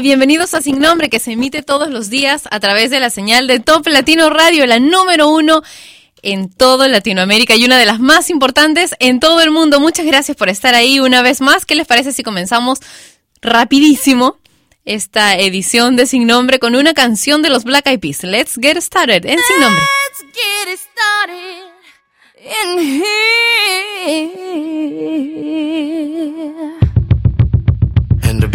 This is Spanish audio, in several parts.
Bienvenidos a Sin Nombre que se emite todos los días a través de la señal de Top Latino Radio, la número uno en todo Latinoamérica y una de las más importantes en todo el mundo. Muchas gracias por estar ahí una vez más. ¿Qué les parece si comenzamos rapidísimo esta edición de Sin Nombre con una canción de los Black Eyed Peas? Let's get started en Sin Nombre. Let's get started here.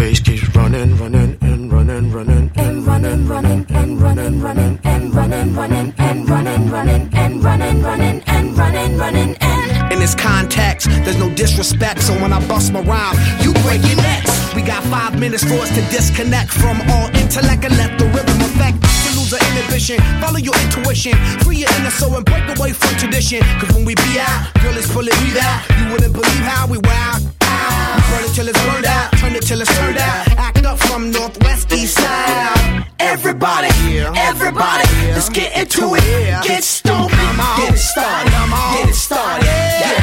Bass keeps running, running, and running, running, and running, running, and running, running, and running, running, and running, running, and running, running, and running, running, and. In this context, there's no disrespect, so when I bust my rhyme, you break your necks. We got five minutes for us to disconnect from all intellect and let the rhythm affect. Inhibition, follow your intuition, free your inner soul and break away from tradition. Cause when we be out, girl, it's pulling me out. You wouldn't believe how we wow. We burn it till it's burned out, turn it till it's turned out. Act up from northwest, east side. Everybody, everybody, let's get into it. Get stoned, get it started, get it started, get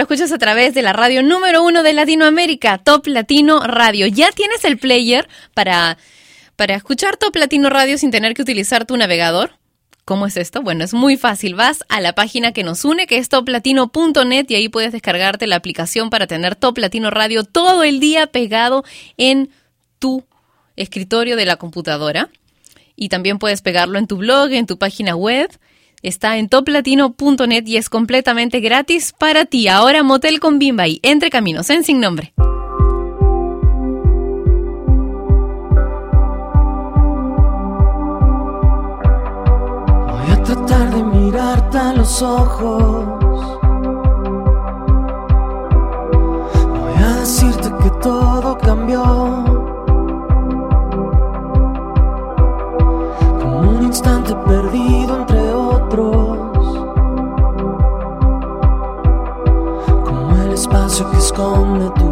lo escuchas a través de la radio número uno de Latinoamérica, Top Latino Radio. Ya tienes el player para, para escuchar Top Latino Radio sin tener que utilizar tu navegador. ¿Cómo es esto? Bueno, es muy fácil. Vas a la página que nos une, que es toplatino.net, y ahí puedes descargarte la aplicación para tener Top Latino Radio todo el día pegado en tu escritorio de la computadora. Y también puedes pegarlo en tu blog, en tu página web. Está en toplatino.net y es completamente gratis para ti. Ahora Motel con Bimbay, entre caminos, en sin nombre. Voy a tratar de mirarte a los ojos. Voy a decirte que todo cambió. Como un instante perdido escóndete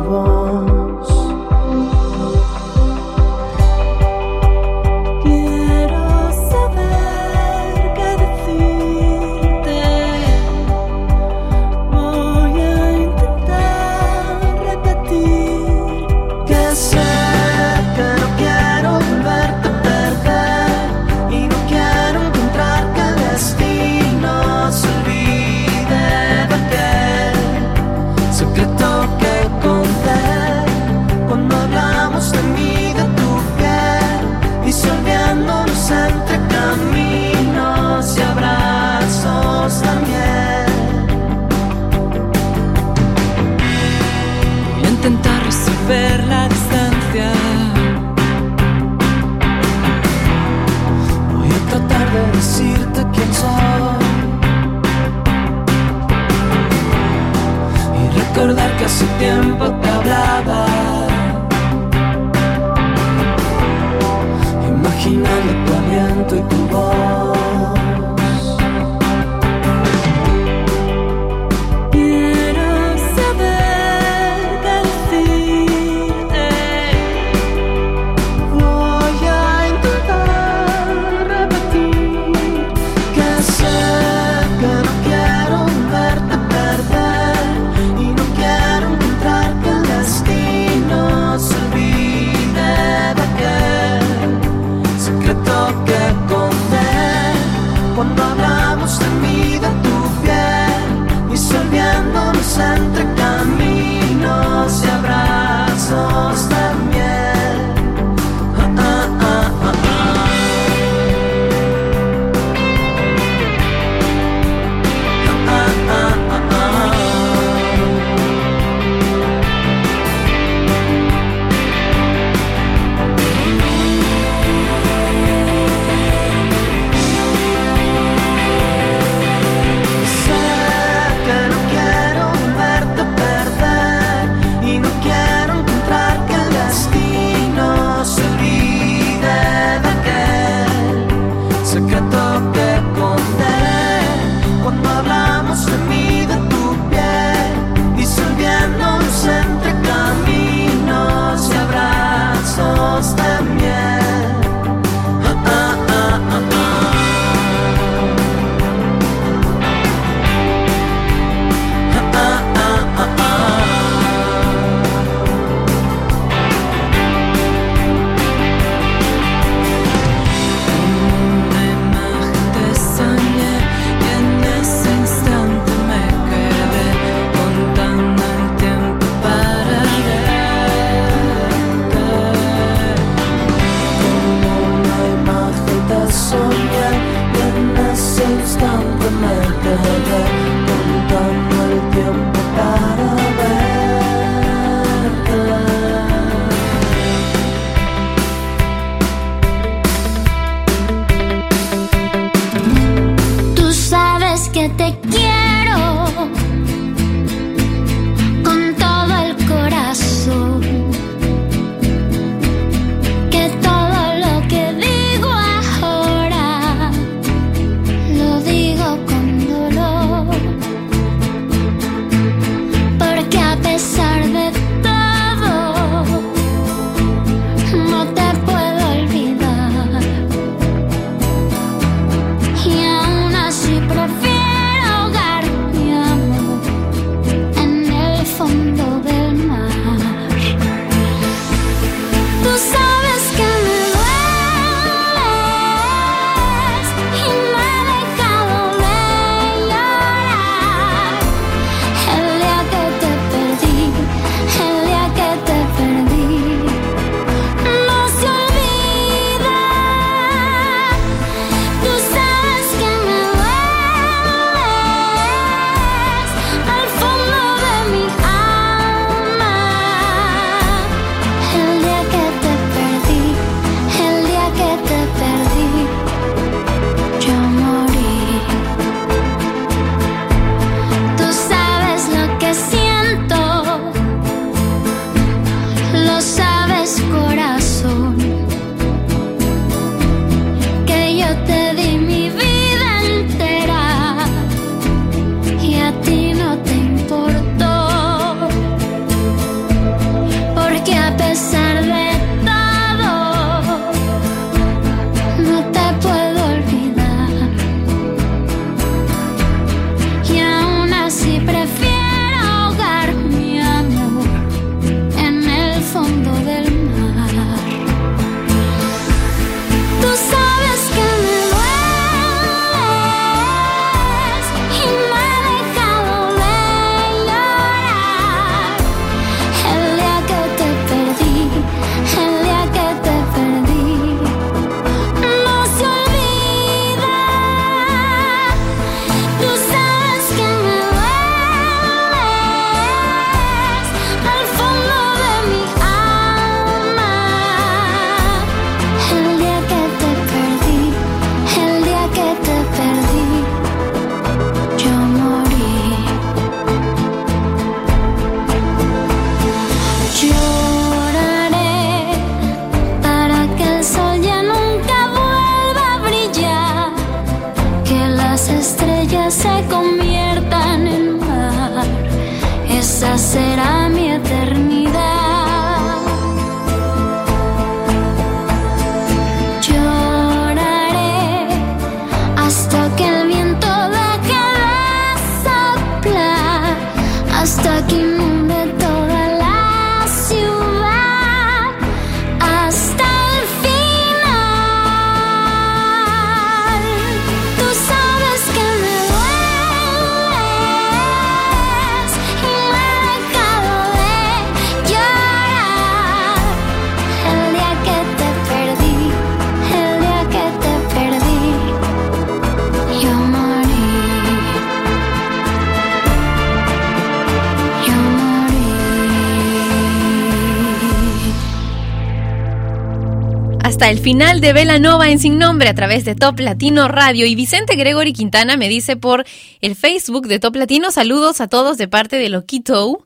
Hasta el final de Vela Nova en Sin Nombre a través de Top Latino Radio. Y Vicente Gregory Quintana me dice por el Facebook de Top Latino, saludos a todos de parte de Loquito.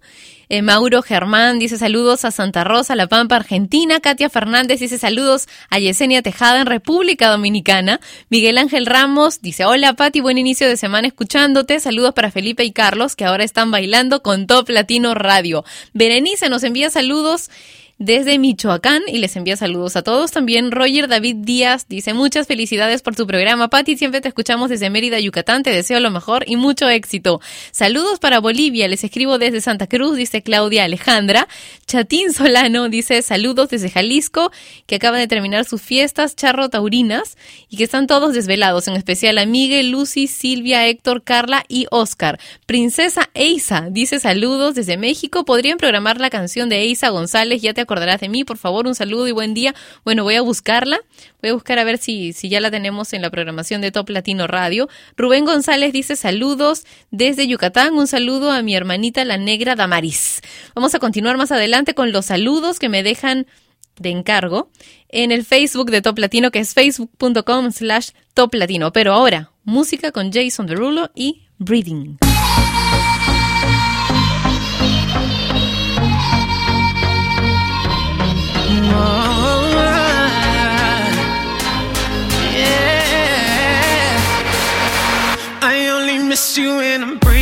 Eh, Mauro Germán dice saludos a Santa Rosa, La Pampa, Argentina. Katia Fernández dice saludos a Yesenia Tejada en República Dominicana. Miguel Ángel Ramos dice hola Pati, buen inicio de semana escuchándote. Saludos para Felipe y Carlos que ahora están bailando con Top Latino Radio. Berenice nos envía saludos desde Michoacán y les envía saludos a todos. También Roger David Díaz dice muchas felicidades por tu programa. Pati, siempre te escuchamos desde Mérida, Yucatán. Te deseo lo mejor y mucho éxito. Saludos para Bolivia. Les escribo desde Santa Cruz, dice Claudia Alejandra. Chatín Solano dice saludos desde Jalisco, que acaban de terminar sus fiestas charro taurinas y que están todos desvelados, en especial a Lucy, Silvia, Héctor, Carla y Oscar. Princesa Eisa dice saludos desde México. ¿Podrían programar la canción de Eisa González? Ya te acordarás de mí. Por favor, un saludo y buen día. Bueno, voy a buscarla. Voy a buscar a ver si, si ya la tenemos en la programación de Top Latino Radio. Rubén González dice saludos desde Yucatán. Un saludo a mi hermanita la negra Damaris. Vamos a continuar más adelante con los saludos que me dejan de encargo en el Facebook de Top Latino, que es facebook.com slash Top Latino. Pero ahora, música con Jason Derulo y Breathing. you in breathe.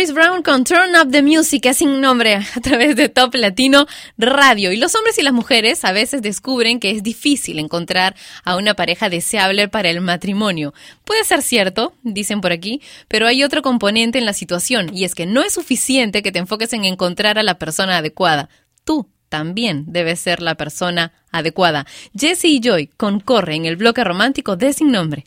Chris Brown con Turn Up the Music, es sin nombre, a través de Top Latino Radio. Y los hombres y las mujeres a veces descubren que es difícil encontrar a una pareja deseable para el matrimonio. Puede ser cierto, dicen por aquí, pero hay otro componente en la situación, y es que no es suficiente que te enfoques en encontrar a la persona adecuada. Tú también debes ser la persona adecuada. Jesse y Joy concorren el bloque romántico de Sin Nombre.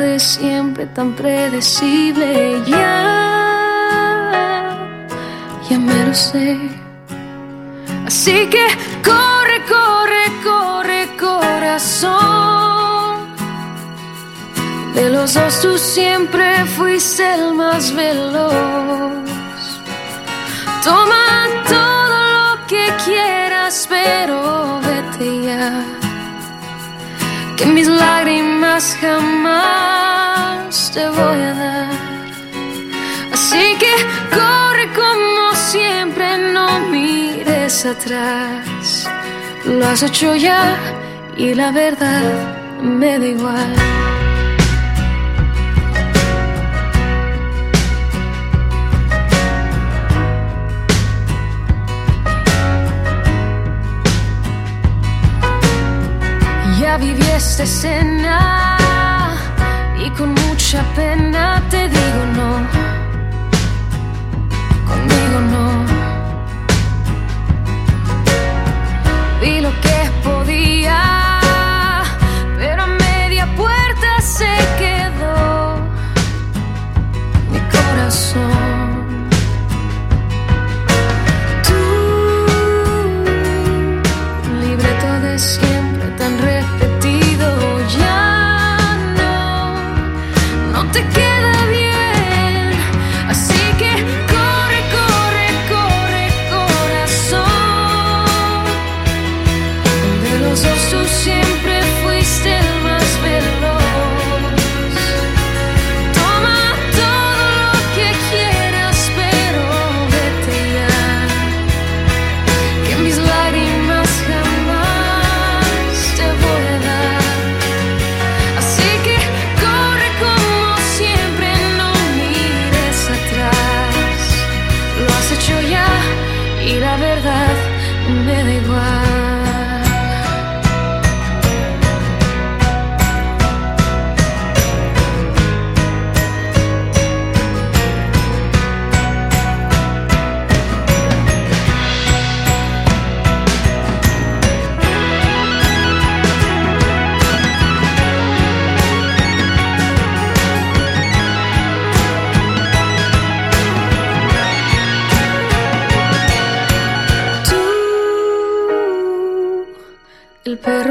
siempre tan predecible. Ya, ya me lo sé. Así que corre, corre, corre, corazón. De los dos tú siempre fuiste el más veloz. Toma todo lo que quieras, pero vete ya. Que mis lágrimas jamás te voy a dar. Así que corre como siempre, no mires atrás. Lo has hecho ya y la verdad me da igual. Ya viví esta mucha pena te digo no.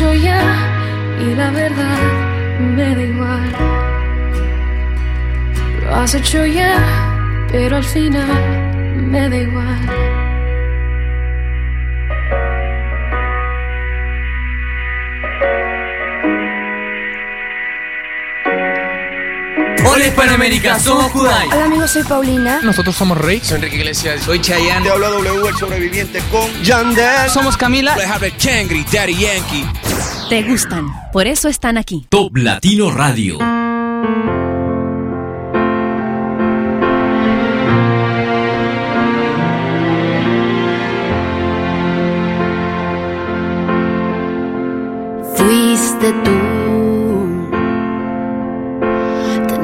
Hecho ya y la verdad me da igual. Lo has hecho ya, pero al final me da igual. Hola Hispanoamérica, somos Kudai. Hola amigos, soy Paulina. Nosotros somos Rey. Soy Enrique Iglesias. Soy Chayanne. Te habla W, el sobreviviente con Yandel. Somos Camila. Kangri, Daddy Yankee. Te gustan, por eso están aquí. Top Latino Radio. Fuiste tú.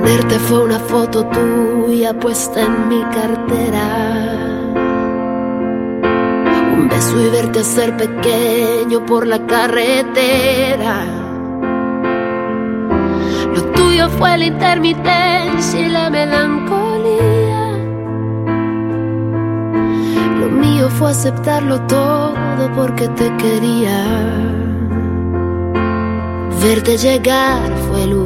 Tenerte fue una foto tuya puesta en mi cartera. Un beso y verte ser pequeño por la carretera. Lo tuyo fue la intermitencia y la melancolía. Lo mío fue aceptarlo todo porque te quería. Verte llegar fue luz,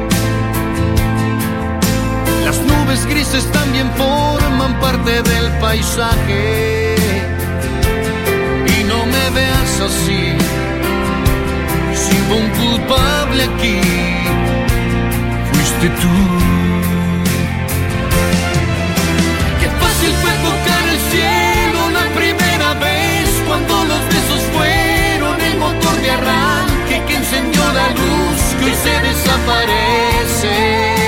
Las nubes grises también forman parte del paisaje. Y no me veas así, si hubo un culpable aquí, fuiste tú. Qué fácil fue tocar el cielo la primera vez cuando los besos fueron el motor de arranque que encendió la luz que se desaparece.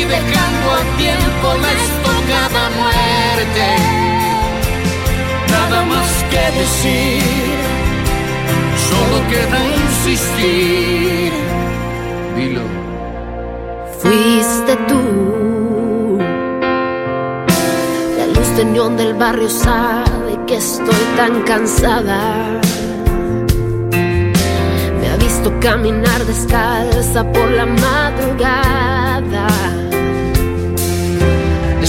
Y dejando a tiempo la estocada muerte. Nada más que decir, solo queda insistir. Dilo. Fuiste tú. La luz de neón del barrio sabe que estoy tan cansada. Me ha visto caminar descalza por la madrugada.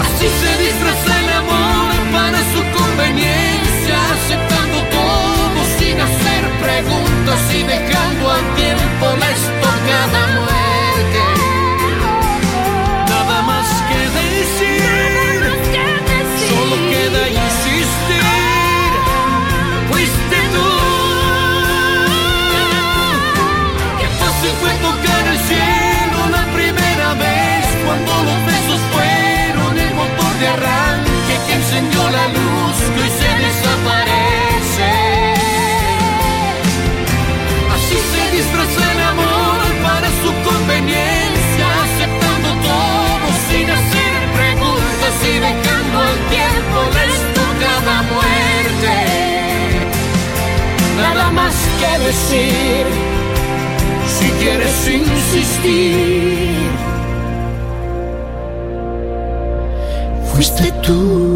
Así se disfraza el amor para su conveniencia, aceptando todo sin hacer preguntas y dejando decir, si quieres insistir, fuiste tú.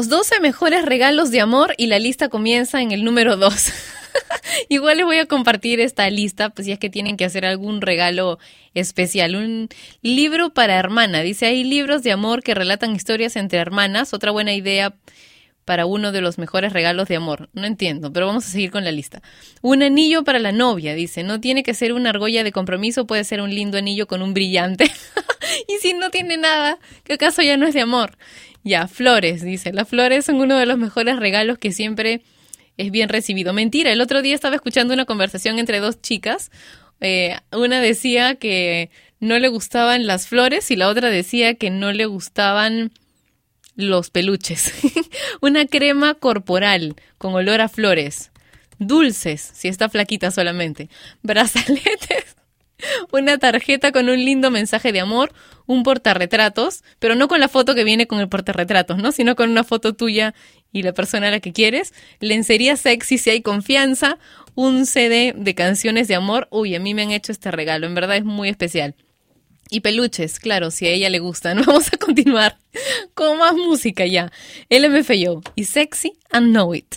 Los 12 mejores regalos de amor y la lista comienza en el número 2. Igual les voy a compartir esta lista, pues si es que tienen que hacer algún regalo especial. Un libro para hermana. Dice, hay libros de amor que relatan historias entre hermanas. Otra buena idea para uno de los mejores regalos de amor. No entiendo, pero vamos a seguir con la lista. Un anillo para la novia, dice. No tiene que ser una argolla de compromiso, puede ser un lindo anillo con un brillante. y si no tiene nada, ¿qué acaso ya no es de amor? Ya, flores, dice. Las flores son uno de los mejores regalos que siempre es bien recibido. Mentira, el otro día estaba escuchando una conversación entre dos chicas. Eh, una decía que no le gustaban las flores y la otra decía que no le gustaban los peluches. una crema corporal con olor a flores. Dulces, si está flaquita solamente. Brazaletes. Una tarjeta con un lindo mensaje de amor, un portarretratos, pero no con la foto que viene con el portarretratos, ¿no? Sino con una foto tuya y la persona a la que quieres, lencería sexy si hay confianza, un CD de canciones de amor. Uy, a mí me han hecho este regalo, en verdad es muy especial. Y peluches, claro, si a ella le gustan. Vamos a continuar con más música ya. LMFAO y Sexy and Know It.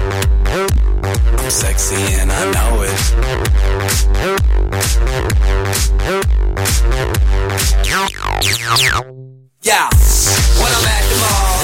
Sexy and I know it. Yeah, when I'm at the mall,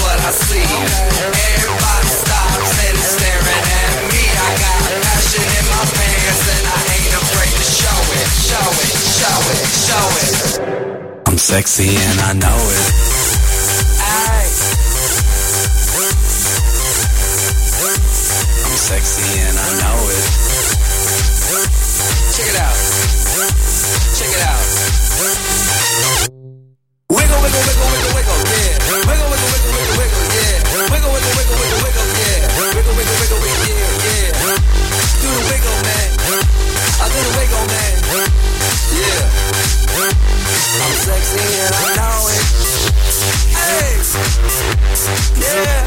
what I see. Everybody stops and is staring at me. I got passion in my pants and I ain't afraid to show it, show it, show it, show it. I'm sexy and I know it. I'm sexy and I know it. Check it out. Check it out. Wiggle, wiggle, wiggle, wiggle, wiggle, yeah. Wiggle, wiggle. Wiggle, wiggle, wiggle, wiggle, wiggle, yeah. Wiggle, wiggle, wiggle, wiggle, yeah, yeah. Do the wiggle, man. I do the wiggle, man. Yeah. I'm sexy and I know it. Hey. Yeah.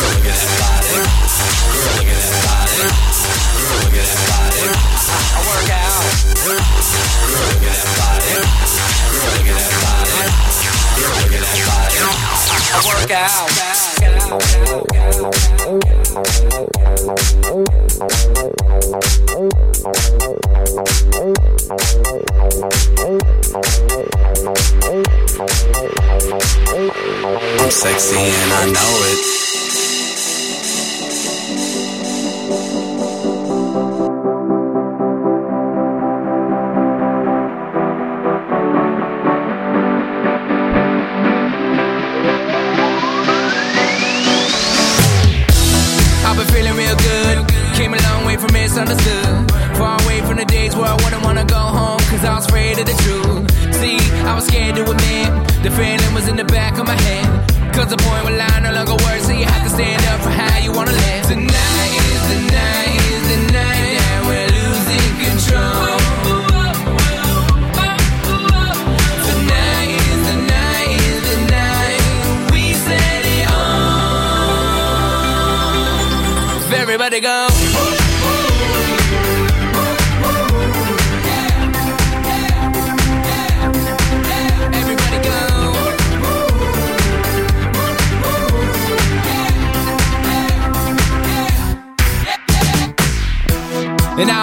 Look at that body. Misunderstood. Far away from the days where I wouldn't wanna go home, cause I was afraid of the truth. See, I was scared to admit the feeling was in the back of my head. Cause the point where line no longer works, so you have to stand up for how you wanna live. Tonight is the night, is the night that we're losing control. Tonight is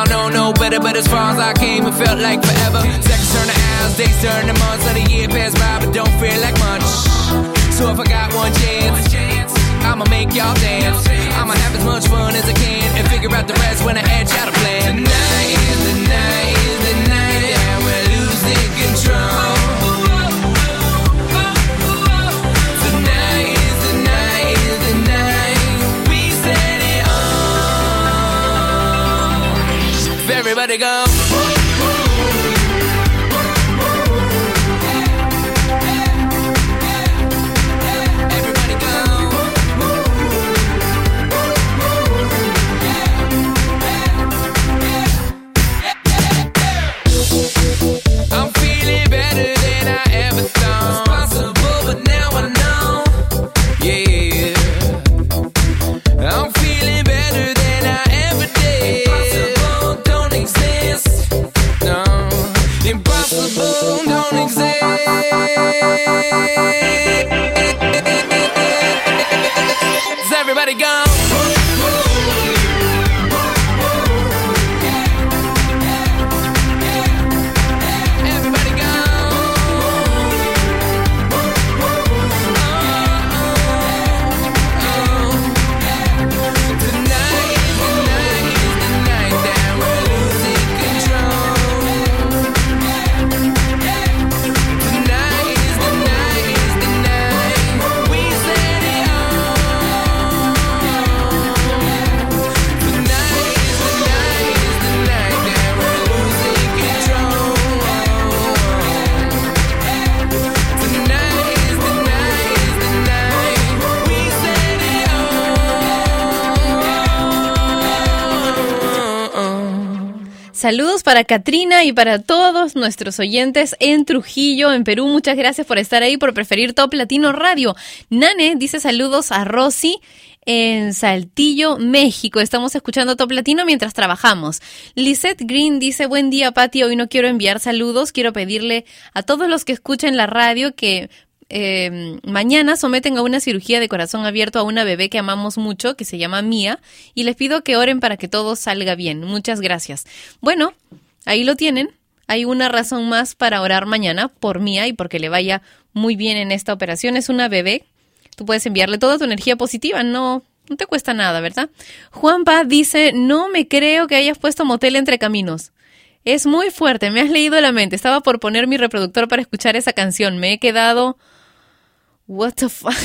And don't know no better, but as far as I came, it felt like forever. Seconds turn to hours, days turn to months, let a year pass by, but don't feel like much. So if I got one chance, I'ma make y'all dance. I'ma have as much fun as I can and figure out the rest when I edge out a plan. Tonight is the night Everybody go. Para Katrina y para todos nuestros oyentes en Trujillo, en Perú. Muchas gracias por estar ahí, por preferir Top Latino Radio. Nane dice saludos a Rosy en Saltillo, México. Estamos escuchando Top Latino mientras trabajamos. Lisette Green dice, buen día, Pati. Hoy no quiero enviar saludos. Quiero pedirle a todos los que escuchen la radio que eh, mañana someten a una cirugía de corazón abierto a una bebé que amamos mucho, que se llama Mía, y les pido que oren para que todo salga bien. Muchas gracias. Bueno, ahí lo tienen. Hay una razón más para orar mañana por Mía y porque le vaya muy bien en esta operación. Es una bebé. Tú puedes enviarle toda tu energía positiva, no, no te cuesta nada, ¿verdad? Juanpa dice, no me creo que hayas puesto motel entre caminos. Es muy fuerte, me has leído la mente. Estaba por poner mi reproductor para escuchar esa canción. Me he quedado... What the fuck?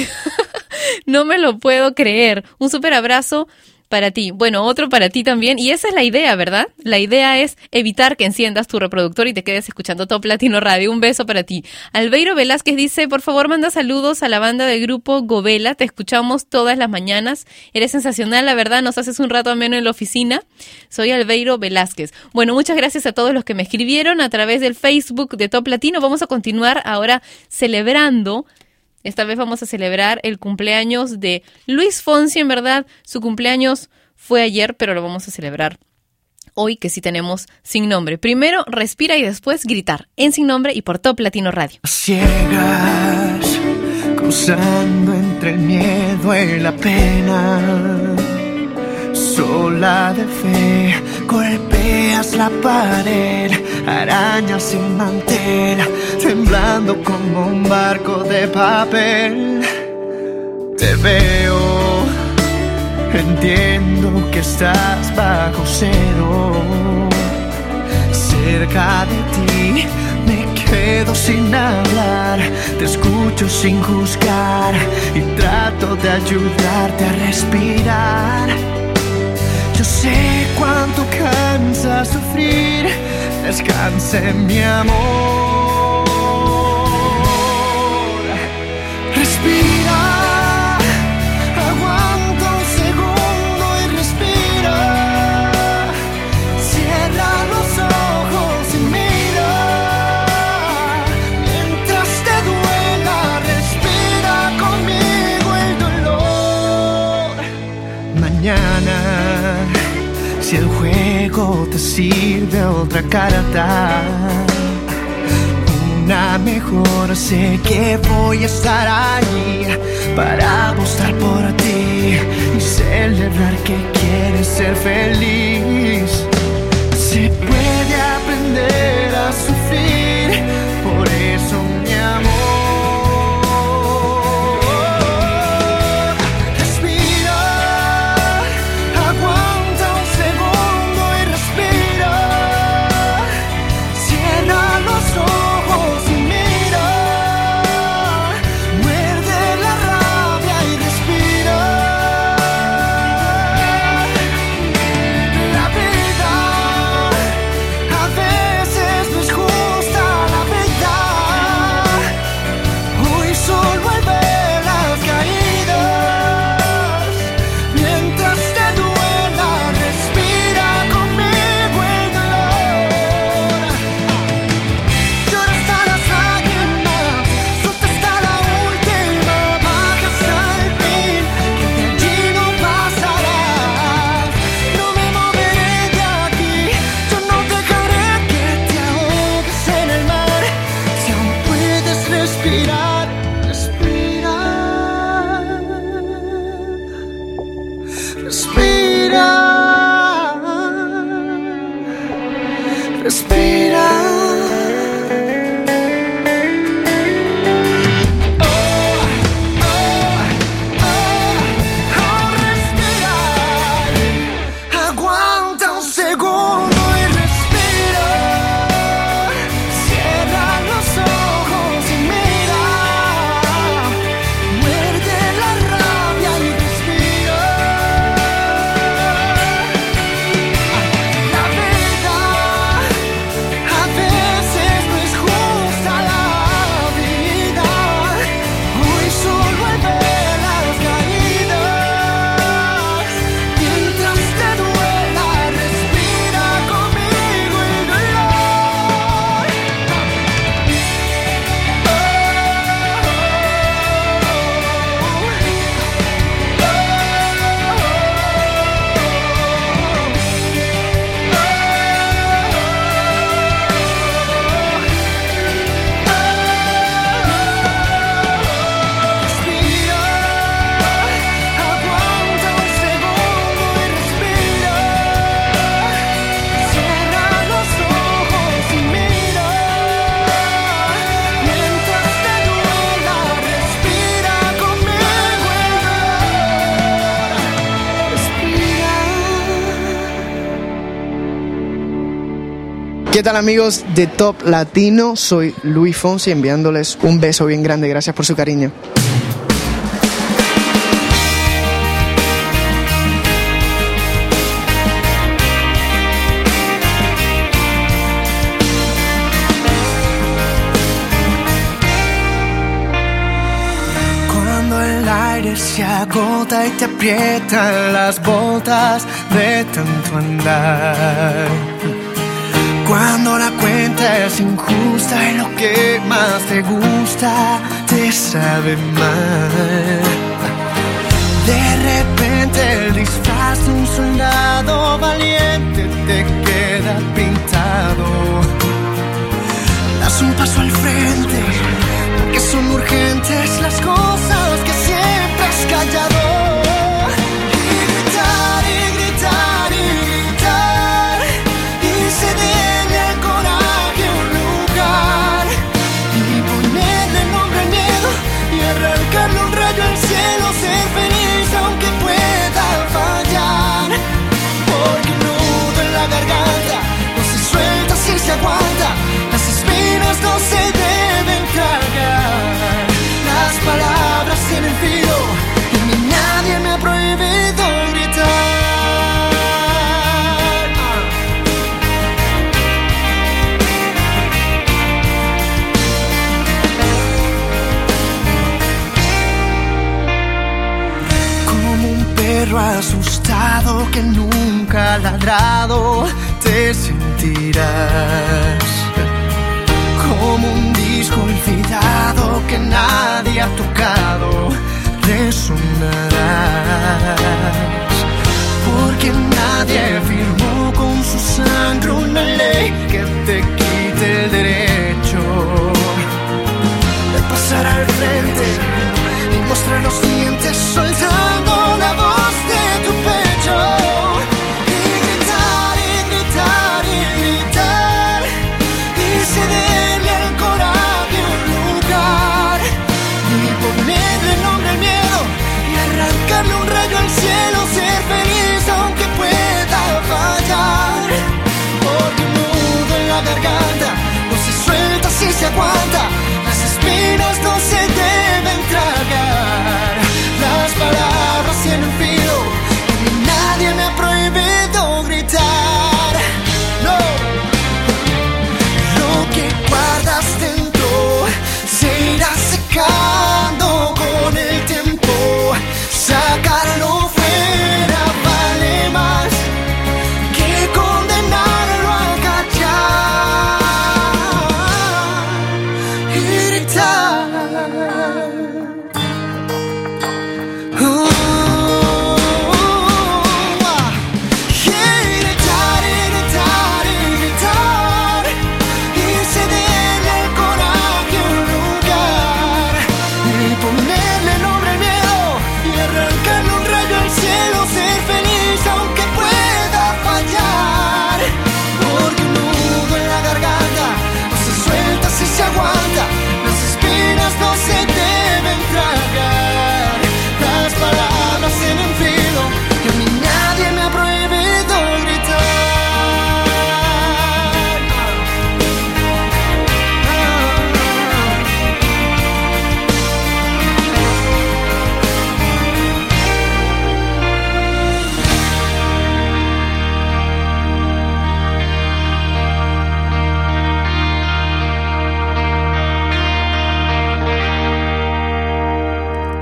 no me lo puedo creer. Un super abrazo para ti. Bueno, otro para ti también. Y esa es la idea, ¿verdad? La idea es evitar que enciendas tu reproductor y te quedes escuchando Top Latino Radio. Un beso para ti. Albeiro Velázquez dice, por favor, manda saludos a la banda del grupo Govela. Te escuchamos todas las mañanas. Eres sensacional, la verdad. Nos haces un rato ameno en la oficina. Soy Albeiro Velázquez. Bueno, muchas gracias a todos los que me escribieron a través del Facebook de Top Latino. Vamos a continuar ahora celebrando esta vez vamos a celebrar el cumpleaños de Luis Fonsi, en verdad. Su cumpleaños fue ayer, pero lo vamos a celebrar hoy que sí tenemos sin nombre. Primero respira y después gritar en sin nombre y por Top Latino Radio. Ciegas, cruzando entre el miedo y la pena. Sola de fe, golpeas la pared, arañas sin mantel, temblando como un barco de papel. Te veo, entiendo que estás bajo cero. Cerca de ti me quedo sin hablar, te escucho sin juzgar y trato de ayudarte a respirar. Yo sé cuánto cansa sufrir, descanse mi amor. Te sirve otra carta, una mejor, sé que voy a estar ahí para apostar por ti y celebrar que quieres ser feliz. Se puede aprender a sufrir, tal amigos de Top Latino? Soy Luis Fonsi enviándoles un beso bien grande. Gracias por su cariño. Cuando el aire se agota y te aprietan las botas de tanto andar. Cuando la cuenta es injusta y lo que más te gusta te sabe mal. De repente el disfraz de un soldado valiente te queda pintado. Das un paso al frente, porque son urgentes las cosas que siempre has callado. Las espinas no se deben tragar. Las palabras tienen filo y mí nadie me ha prohibido gritar. Como un perro asustado que nunca ha ladrado, te sentirás. Como un disco olvidado que nadie ha tocado, resonarás. Porque nadie firmó con su sangre una ley que te quite el derecho de pasar al frente y mostrar los dientes soltando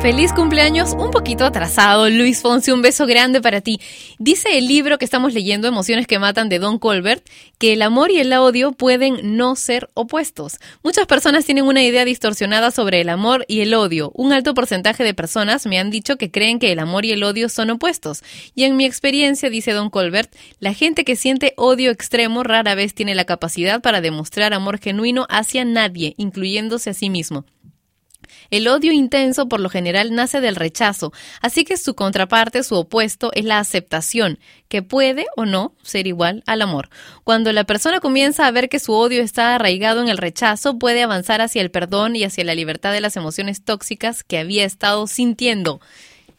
Feliz cumpleaños, un poquito atrasado, Luis Fonsi, un beso grande para ti. Dice el libro que estamos leyendo, Emociones que Matan, de Don Colbert, que el amor y el odio pueden no ser opuestos. Muchas personas tienen una idea distorsionada sobre el amor y el odio. Un alto porcentaje de personas me han dicho que creen que el amor y el odio son opuestos. Y en mi experiencia, dice Don Colbert, la gente que siente odio extremo rara vez tiene la capacidad para demostrar amor genuino hacia nadie, incluyéndose a sí mismo. El odio intenso por lo general nace del rechazo, así que su contraparte, su opuesto, es la aceptación, que puede o no ser igual al amor. Cuando la persona comienza a ver que su odio está arraigado en el rechazo, puede avanzar hacia el perdón y hacia la libertad de las emociones tóxicas que había estado sintiendo.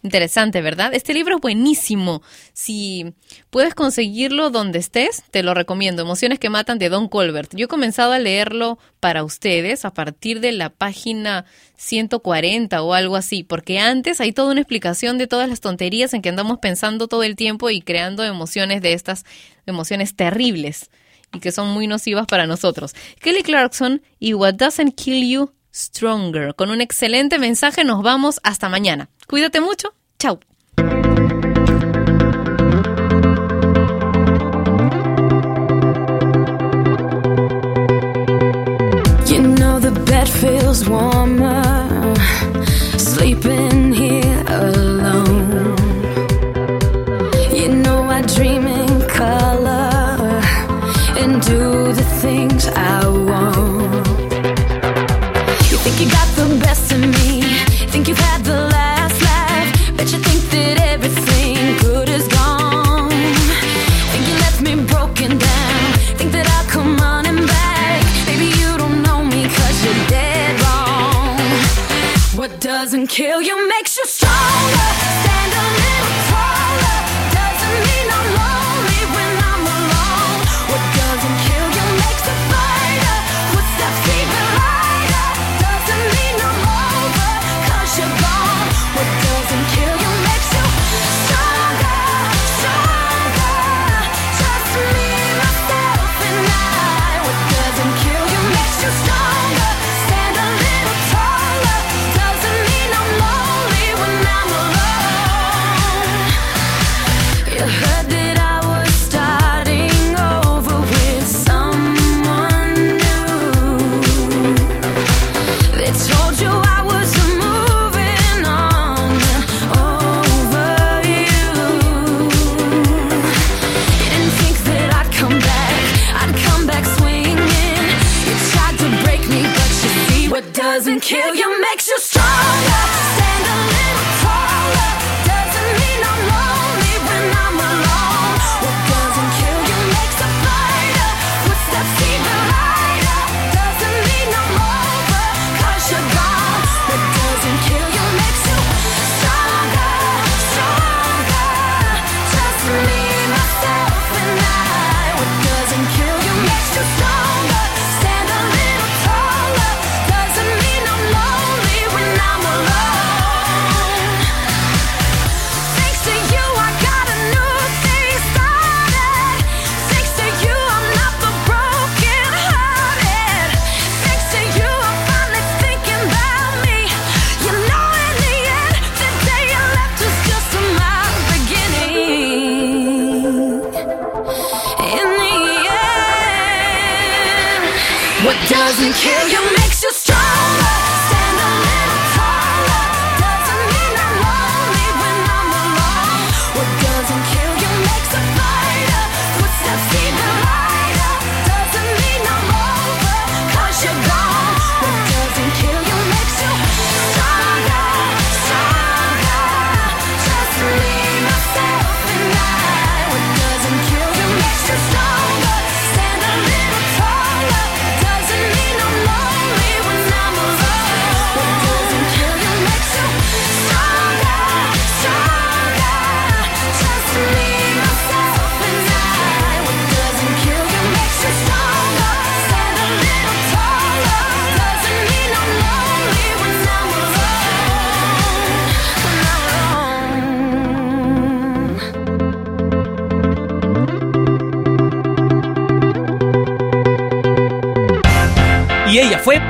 Interesante, ¿verdad? Este libro es buenísimo. Si puedes conseguirlo donde estés, te lo recomiendo. Emociones que matan de Don Colbert. Yo he comenzado a leerlo para ustedes a partir de la página 140 o algo así, porque antes hay toda una explicación de todas las tonterías en que andamos pensando todo el tiempo y creando emociones de estas emociones terribles y que son muy nocivas para nosotros. Kelly Clarkson y What Doesn't Kill You Stronger. Con un excelente mensaje nos vamos hasta mañana. Cuídate mucho. Chau. You got the best in me.